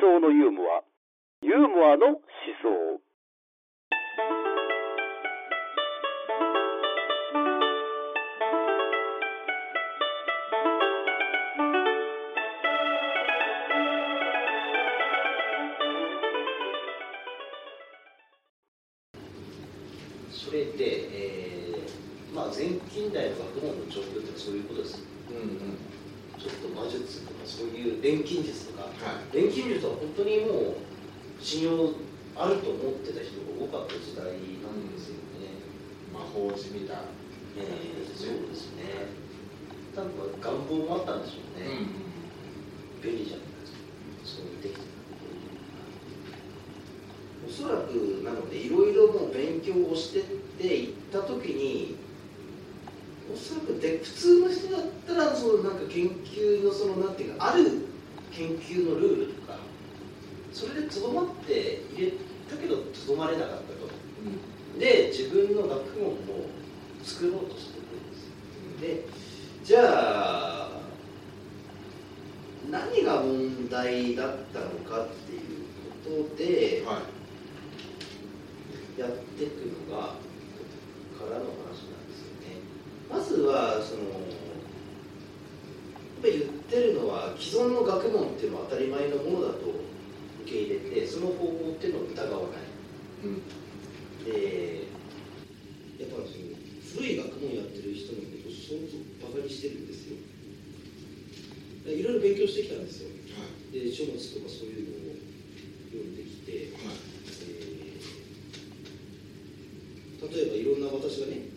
想のユーモア。ユーモアの思想。それで、えーまあ、前近代の学問の状況ってそういうことです。うんうん術とかそういう錬金術とかはい。錬金術は本当にもう信用あると思ってた人が多かった時代なんですよね、魔法じみた。えーそうですね。多分願望もあったんでしょうね、便利じゃないですか。そうできておそらくなのでいろいろもう勉強をしてっていった時におそらくで普通の人だったらそのなんか研究のそのなんていうかある研究のルールとかそれでとどまって入れたけどとどまれなかったと。で自分の学問も作ろうとしてくるんです。でじゃあ何が問題だったのかっていうことではい。やっていくのがからの話なんですよねまずはそのやっぱり言ってるのは既存の学問っていうのは当たり前のものだと受け入れてその方法っていうのを疑わない。うん。でやっぱその古い学問やってる人のことを相当バカにしてるんですよ。いろいろ勉強してきたんですよ。で書物とかそういうのを読んできて、はい。えー例えばいろんな私がね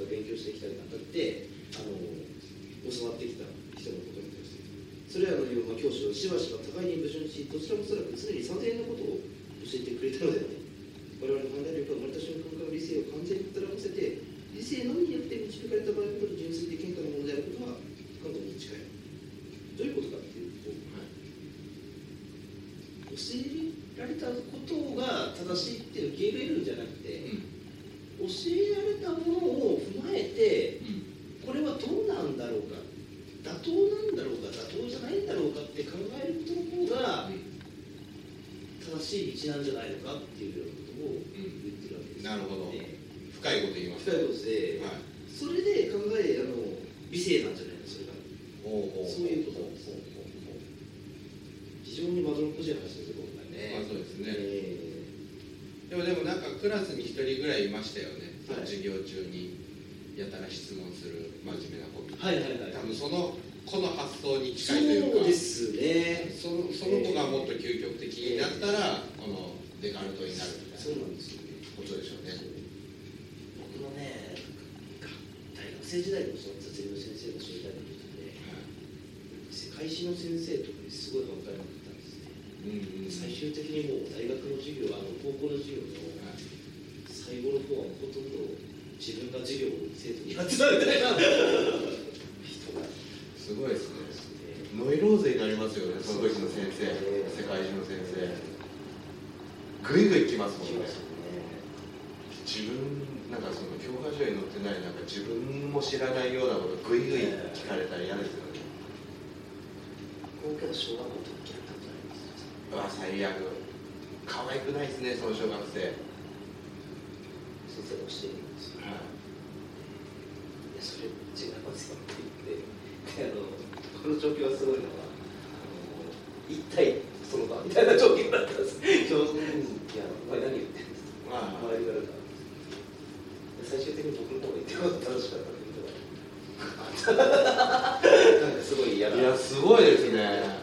が勉強してきたりなんかってあの教わってきた人のことに対して。それらのような教師はしばしば互いに矛盾しどちらもおそらく常に三千円のことを教えてくれたのではない我々の判断力は生まれた瞬間から理性を完全に働かせて理性のみによって導かれた場合ほど純粋で健康なものであることは不可能に近いどういうことかっていうと、はい教えられたことが正しいって受け入れるんじゃなくて、教えられたものを踏まえてこれはどうなんだろうか妥当なんだろうか妥当じゃないんだろうかって考えることの方が正しい道なんじゃないのかっていうようなことを言ってるわけです、なるほどね深いこと言います深いことで、はいそれで考えあの理性なんじゃないのそれがほうほうそういうことなんです非常にまどろっこしい話ですよ今回ね、まあそうですね。えでもでもなんかクラスに一人ぐらいいましたよね、はい。授業中にやたら質問する真面目な子みーたいはいはいはい。な多分その子の発想にそ近いというか。うですね。そのその子がもっと究極的になったら、このデカルトになるみたいなそうなんですよね。ことでしょうね。僕のね大学生時代のその雑技の先生がそういうタイプの人で世界史の先生とかにすごいってたんですね。うんうん。最終的にもう大学の授業あの高校の授業の最後の方はほとんど自分が授業を生徒にやってたみたいな。人がすごいですね。ノイローゼになりますよね。その時の先生。世界中の先生。ぐいぐい来ますもんね。ね。自分なんかその教科書に載ってないなんか自分も知らないようなことぐいぐい聞かれたら嫌ですよね高校の小学校の時やったことあります。うわ最悪。可愛くないですねその小学生。先生が教えるんですよい。やそれ違いますよって言って。であのこの状況はすごいのはあの一体その場みたいな状況だったんです。教授に「いやお前何言ってんです」まあ周りから。で最終的に僕の方が言ってることが正しかったんかすごい嫌ないやすごいですね。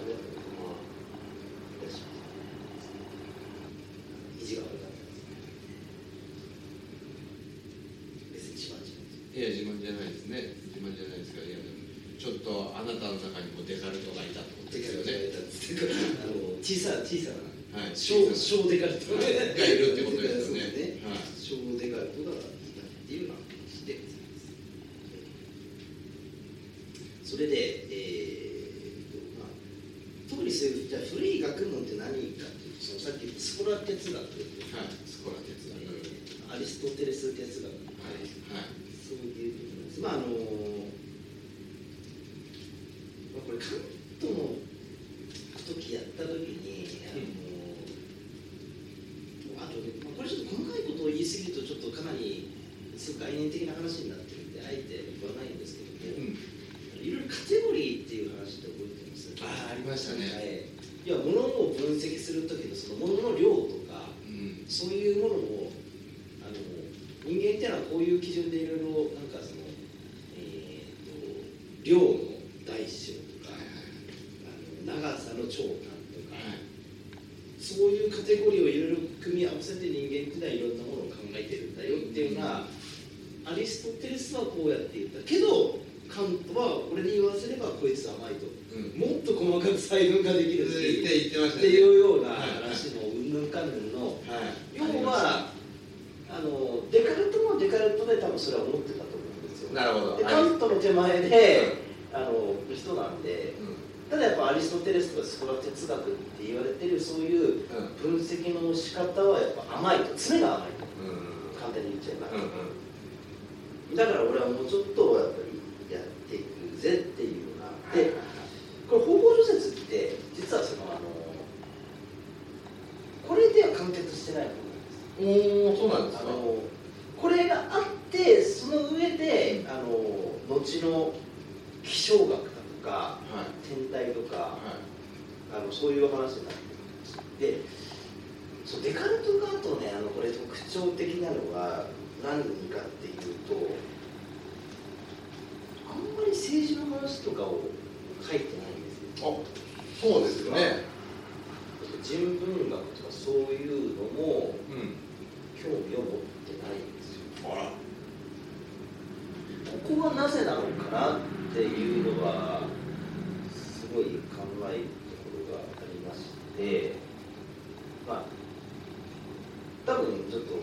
いいや自慢じゃないですね。自慢じゃないですいやでもちょっとあなたの中にもデカルトがいたってことですよね。あの小さな小さなはい。小小デカルト。はい。がいるってことですよねそうねはい小デカルトがいたっていうような話でそれで、えーとまあ、特にそういうじゃあ古い学問って何かっていうとそのさっき言ったスコラ哲学はいスコラ哲学アリストテレス哲学はいはいそういうことなんです。まああのまあ、これ関東の時やった時にあのあとね、まあ、これちょっと細かいことを言い過ぎるとちょっとかなりすごく概念的な話になってるんであえて言わないんですけども、いろいろカテゴリーっていう話って覚えてますああありましたね、はい、いや物を分析する時のその物の量とかうんそういうものをあの人間っていうのはこういう基準でいろいろなんかその、えー、と量の大小とかあの長さの長短とか、そういうカテゴリーをいろいろ組み合わせて人間っていうのはいろんなものを考えてるんだよっていうのは、アリストテレスはこうやって言ったけどカントは俺に言わせればこいつ甘いと、うん。もっと細かく細分化できるし、言って言ってましたね。っていうようなはい話のうんぬんかんぬんのはい。要はあのデカルトもデカルトで多分それは思ってたと思うんですよ。なるほど。でカントの手前でただやっぱアリストテレスとかスコラ哲学って言われてるそういう分析の仕方はやっぱ甘いと詰めが甘いと。うん。簡単に言っちゃえば、うんうん。だから俺はもうちょっとやっぱりやっていくぜっていうのがあってこれ方法除説って実はそのあのこれでは完結してないおおそうなんですか？これがあってその上であの後の気象学だとかはい天体とかはい。あのそういう話になってでそうデカルトがあとねあのこれ特徴的なのが何かっていうとあんまり政治の話とかを書いてないんですよ。あそうですよね。人文学とかそういうのもうん。興味を持ってないんですよ。あら。ここはなぜなのかなっていうのはすごい考えるところがありましてまあ多分ちょっと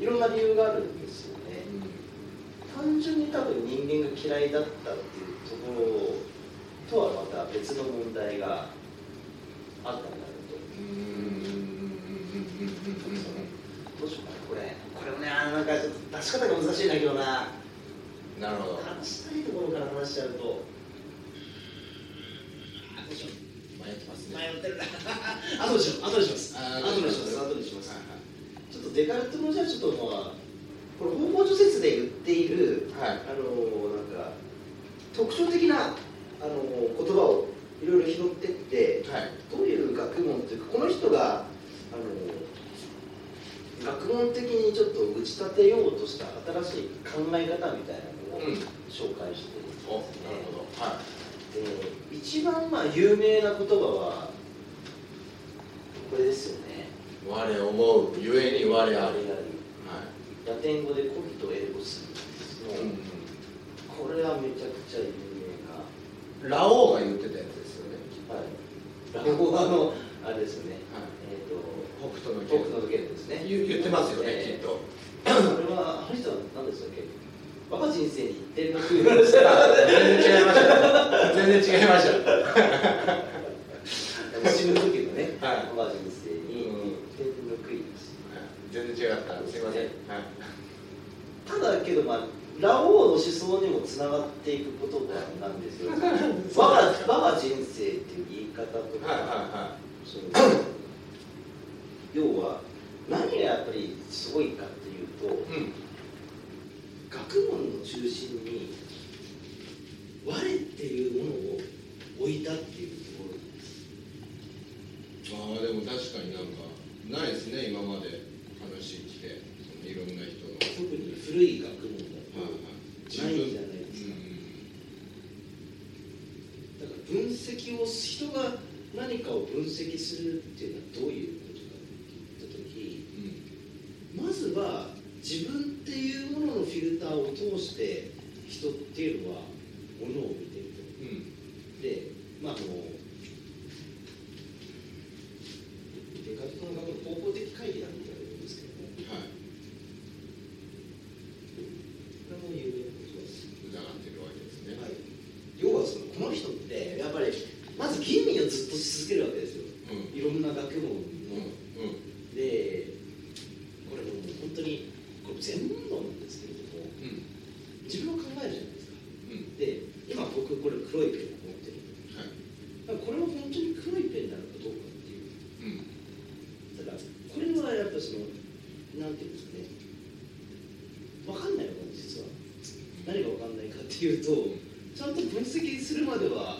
いろんな理由があるんですよね。単純に多分人間が嫌いだったっていうところとはまた別の問題があったんだろうと。どうしようかなこれこれもねなんかちょっと出し方が難しいんだけどな。うんなるほど。話したいところから話しちゃうとあどうしよう迷ってますね迷ってるな後でしよう後でしますあ後でします後でしますはいはいちょっとデカルトのじゃあちょっとまあこれ方法除説で言っているはいあのなんか特徴的なあの言葉をいろいろ拾ってってはいどういう学問というかこの人があの学問的にちょっと打ち立てようとした新しい考え方みたいなのを紹介してお、なるほど。はい。で一番まあ有名な言葉はこれですよね。い我思うゆえに我あり。はい。ラテン語でコギとエルゴスの、うんこれはめちゃくちゃ有名な。ラオウが言ってたやつですよね。はい。ラゴあのあれですよね。はい。えっ、と北斗の北斗の拳ですね。言言ってますよね、えー。きっと。これはあの人は何でしたっけ我が人生に一点の空言われた全然違いました全然違いました死ぬ時のね、はい。我が人生に一点の悔い。全然違った。すいません。はい。ただけどまあラオウの思想にもつながっていく言葉なんですよ。我が我が人生っていう言い方とか、はい。はその。要は何がやっぱりすごいかっていうとうん。学問の中心に我っていうものを置いたっていうところですああでも確かになんかないですね今まで。話聞いて。そのいろんな人の特に古い学問だはいとないんじゃないですか、だから分析を人が何かを分析するっていうのはどういうことかって言った時うんうんまずは自分っていうもののフィルターを通して人っていうのはものを見ているとうんでまああのデカルトの学の方法的会議なんて言われるんですけどもはいこれも有名なことです疑ってるわけですねはい、要はそのこの人ってやっぱりまず吟味をずっとし続けるわけですようんいろんな学問うんの、うんでこれもう本当にこれ全問論なんですけれどもうん自分を考えるじゃないですかうんで今僕これ黒いペンを持ってるはいだからこれは本当に黒いペンなのかどうかなんていうんですかね分かんないのかな実は何が分かんないかっていうとちゃんと分析するまでは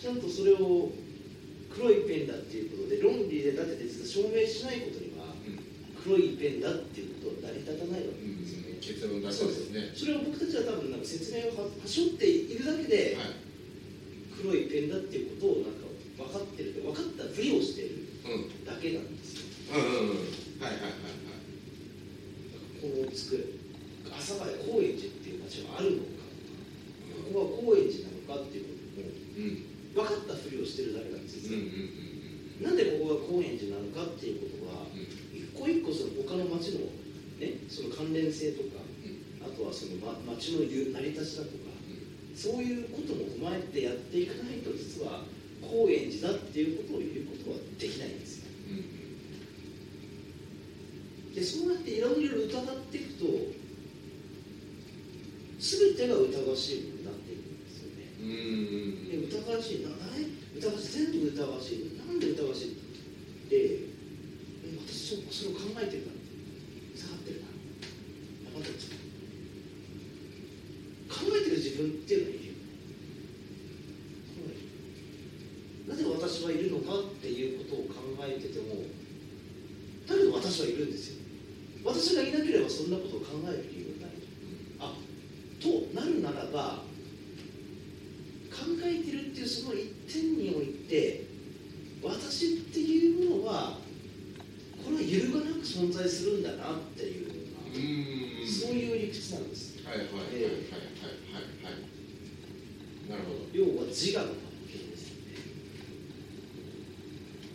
ちゃんとそれを黒いペンだっていうことで論理で立てて実は証明しないことには黒いペンだっていうことは成り立たないわけうん。ですよね、結論出そうですねそれを僕たちは多分なんか説明をははしょっているだけで、はい黒いペンだっていうことをなんか分かってる分かったふりをしているうんだけなんですよ。うん。うん。うん。はいはいはいこの机阿佐ヶ谷高はあるのかここは高円寺なのかっていうこともはいうん分かったふりをしてるだけなんですよ、うなんでここが高円寺なのかっていうことはうん一個一個その他の町のねその関連性とかうん。あとはその、ま、町の成り立ちだとかそういうことも踏まえてやっていかないと実は高円寺だっていうことを言うことはできないんです。ようん。でそうやっていろいろ疑っていくと全てが疑わしいものになっていくんですよね。うんうんで疑わしいなえ疑わしい全部疑わしいなんで疑わしいでえ私そそれを考えてるな下がってるなあまた考えてる自分っていうのがいるよなぜ私はいるのかっていうことを考えててもだけど私はいるんですよ。私がいなければそんなことを考える理由なるならば考えてるっていうその一点において私っていうものはこれは揺るがなく存在するんだな。っていうよううな、んそういう理屈なんですはいはいはいはいはいはいはいなるほど要は自我の関係ですよね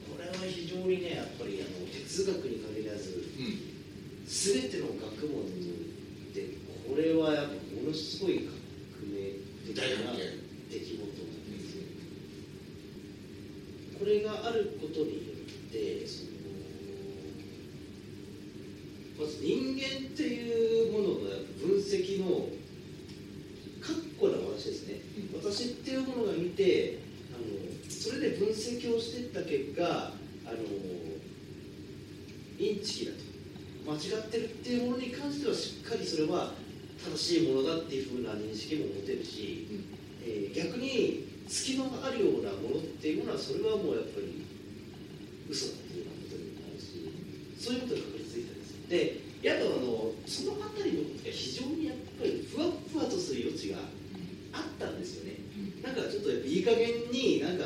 これは非常にねやっぱりあの哲学に限らずうん全ての学問にでこれはやっぱものすごい革命的な出来事これがあることによってそのまず人間っていうものの分析の確固な話ですね、私っていうものが見てあのそれで分析をしていった結果あのインチキだと。間違ってるっていうものに関してはしっかりそれは正しいものだっていうふうな認識も持てるし、えー逆に隙間があるようなものっていうものはそれはもうやっぱり嘘だっていうようなことになるしそういうことが確立できたんです。よでやっとあのそのあたりのことが非常にやっぱりふわっふわとする余地があったんですよね。なんかちょっとやっぱいい加減になんか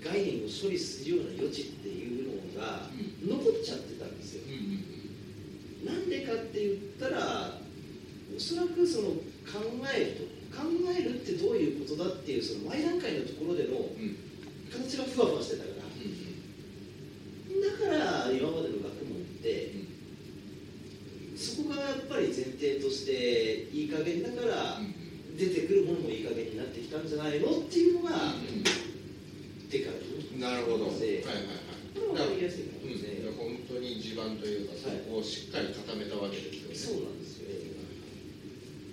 概念を処理するような余地っていうのが残っちゃってたんですよ。うん。うん。なんでかって言ったらおそらくその考えると考えるってどういうことだっていうその前段階のところでのうん。形がふわふわしてたからだから今までの学問ってそこがやっぱり前提としていい加減だから出てくるものもいい加減になってきたんじゃないのっていうのがデカルトなるほどはいはいでこれは分かりやすいかうん、らですね、本当に地盤というか、そこをしっかり固めたわけですよね。そうなんですよね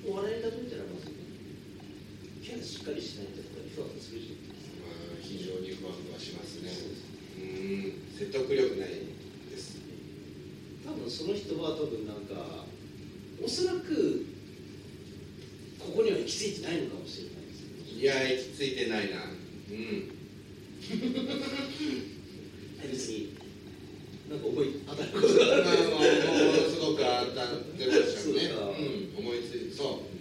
お笑いに例えたらまずキャラしっかりしないとやっぱりふわふわするですかまあ、非常にふわふわしますね。うん、説得力ないです。多分その人は多分なんかおそらくここには行き着いてないのかもしれないですよねいや、行き着いてないな。うん。別になんか思い当たることがあるまあ、ものすごく当たってましたよね。そうかうん、思いついて、そう。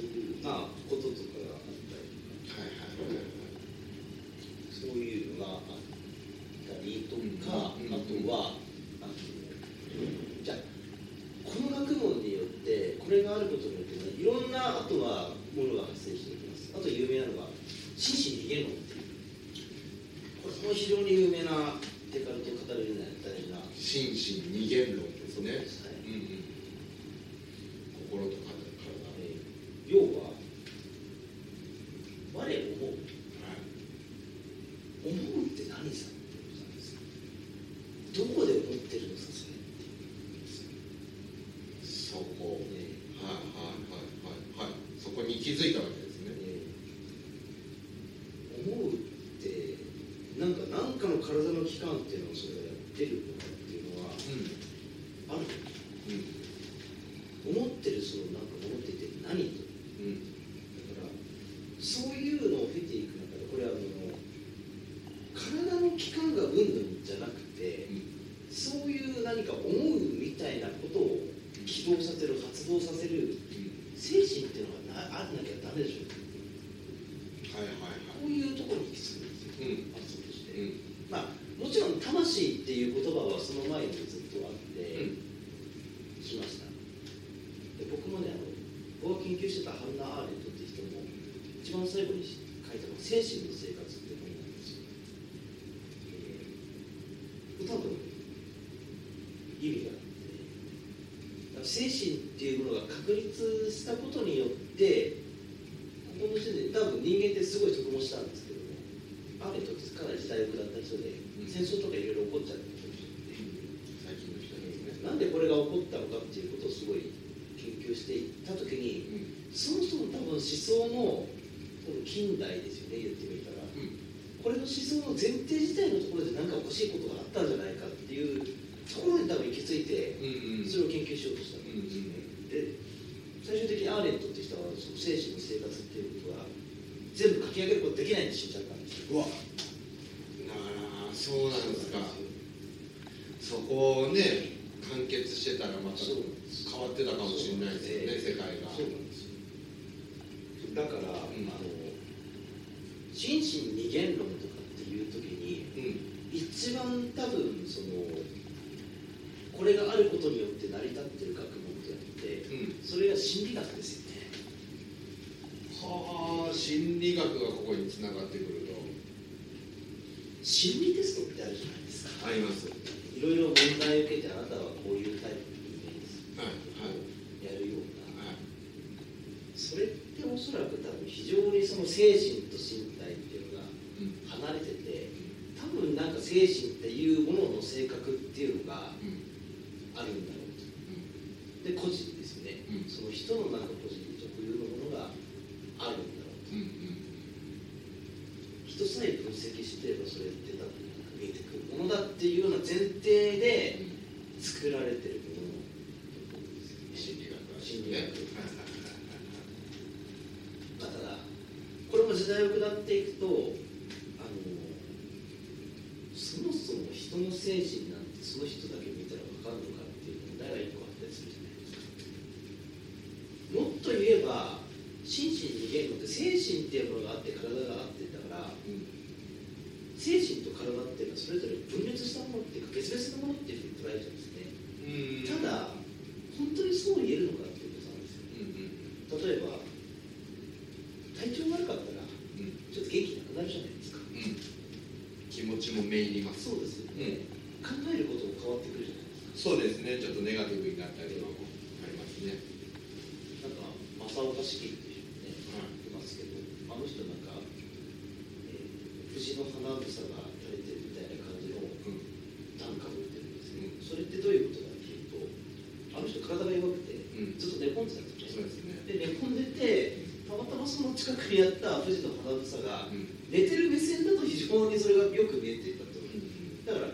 っていうまあこととかがあったりはいはいはいそういうのがあったりとか、うん。あとはあのじゃあこの学問によってこれがあることによって、ね、いろんなあとはものが発生していきますあと有名なのが心身逃げ論っていうこれも非常に有名なデカルトを語るような大事な心身二元論ですね。はいうんうん。心と体。えー要は我思うはい。思うって何さってことなんですよどこで思ってるのさそれっていうそこ。ねはいはいはいはいはい。そこに気づいたわけですね。えー思うってなんか何かの体の器官っていうのをそれがやってるのかっていうのあるうん思ってるそのなんか思ってて何とうんだからそういうのを経ていく中でこれはあの体の器官がうんぬんじゃなくてそういう何か思うみたいなことを起動させる発動させる精神っていうのがなあんなきゃダメでしょはいはいこういうところに行き着くんですようん発想として、うんまあもちろん魂っていう言葉はその前にずっとあって、しました。で僕もねあの僕が研究してたハンナ・アーレントって人も一番最後に書いたのが「精神の生活」って本なんですよ、えー、多分意味があって精神っていうものが確立したことによってここの時点で多分人間ってすごい得もしたんですけどもアーレントってかなり時代を下った人でうん戦争とかいろいろ起こっちゃってる最近の人ですね。なんでこれが起こったのかっていうことをすごい研究していった時にその人の多分思想の近代ですよね言ってみたら。これの思想の前提自体のところで何かおかしいことがあったんじゃないかっていうところに多分行き着いてうんうん。それを研究しようとしたんですよね。で最終的にアーレントって人はその精神の生活っていうことは全部書き上げることできないんで死んじゃったんですよそうなんですかそこをね完結してたらまた変わってたかもしれないですよね世界が。そうなんですよ。だから、ん。あの心身二元論とかっていう時にうん。一番多分そのこれがあることによって成り立ってる学問であってうん。それが心理学ですよね。はあ心理学がここにつながってくると心理テストってあるじゃないですか。あります。いろいろ問題を受けてあなたはこういうタイプの人間です。はいはい。やるような。はいそれっておそらく多分非常にその精神と身体っていうのがうん離れてて多分なんか精神っていうものの性格っていうのがうんあるんだろうとで個人ですよね、うんその人のなんか個人特有のものがあるんだろうとうんうん人さえ分析してればそれって多分見えてくるものだっていうような前提で作られてるもの心理学心理学まあただこれも時代を下っていくとあのそもそも人の精神なんてその人だけ見たら分かるのかっていう問題が一個あったりするじゃないですかもっと言えば心身に言語って精神っていうものがあって体があってだからうん精神と体っていうのはそれぞれ分裂したものっていうか別々のものっていうふうに捉えちゃうんですねうんただ本当にそう言えるのかっていうことなんですようんうん例えば体調悪かったらうんちょっと元気なるじゃないですかうん。気持ちもめいりますそうですよね、考えることも変わってくるじゃないですそうですね。ちょっとネガティブになったりとかもありますね。かなんか正岡式っていう人ねいますけどあの人なんか、えー藤の花房が垂れてるみたいな感じのうん段かぶってるんですけど、それってどういうことかっていうとあの人体が弱くてうんずっと寝込んでたんですよそうですねで寝込んでてたまたまその近くにあった富士の花房がうん寝てる目線だと非常にそれがよく見えていたとだから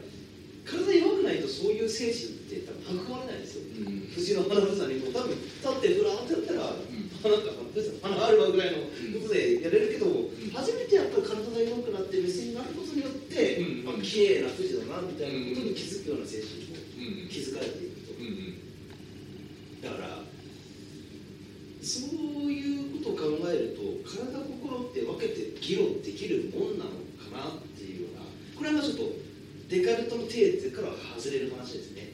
体弱くないとそういう精神って多分育まれないんですようん藤の花房にも多分立ってふらーってやったら、んなんか富士の花があるわぐらいのことでやれるけど、ん初めてやっぱり体が弱くなって目線になることによって、うん。あ綺麗な富士だなみたいなことに気づくような精神もうん。気づかれていくと、だからそういうことを考えると体心って分けて議論できるもんなのかなっていうようなこれはまあちょっとデカルトの定義からは外れる話ですね。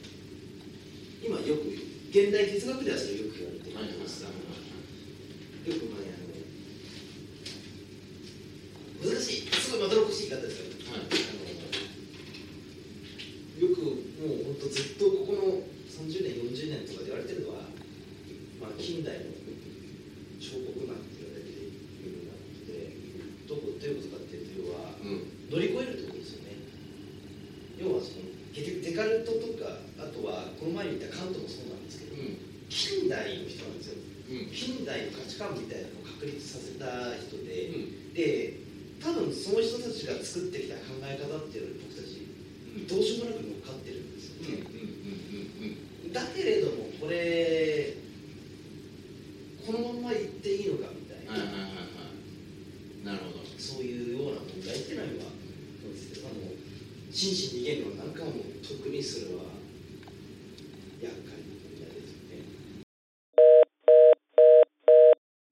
今よく現代哲学ではそれよく言われていはいはいよく前あの難しいすごいまどろっこしい言い方ですよ、はいあのよくもう本当ずっとここの30年40年とかで言われてるのは、まあ、近代の彫刻なんて言われているようなことでどこどういうことかっていうと要はうん乗り越えるってことですよね要はその結局デカルトとかあとはこの前に言ったカントもそうなんですけど、うん近代の人なんですようん近代の価値観みたいなのを確立させた人で、うんで多分その人たちが作ってきた考え方っていうのに僕たちどうしようもなく乗っかってるんですよね、うんうんうんうんだけれどもこれこのまま行っていいのかみたいな、はいはいはいはいなるほどそういうような問題っていうのは今どうですかあの心身二元論なんかも特にそれは厄介な問題ですよね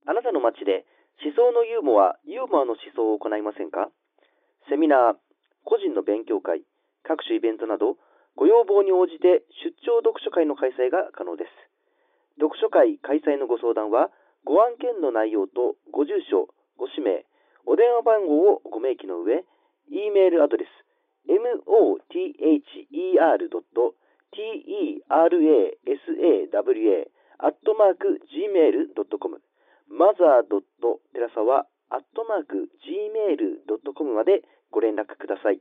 あなたの街で思想のユーモア、ユーモアの思想を行いませんか？セミナー、個人の勉強会、各種イベントなど、ご要望に応じて出張読書会の開催が可能です。読書会開催のご相談は、ご案件の内容とご住所、ご氏名、お電話番号をご明記の上、e メールアドレス、mother.terasawa アットマーク gmail.com マザー寺沢アットマーク gmail.com までご連絡ください。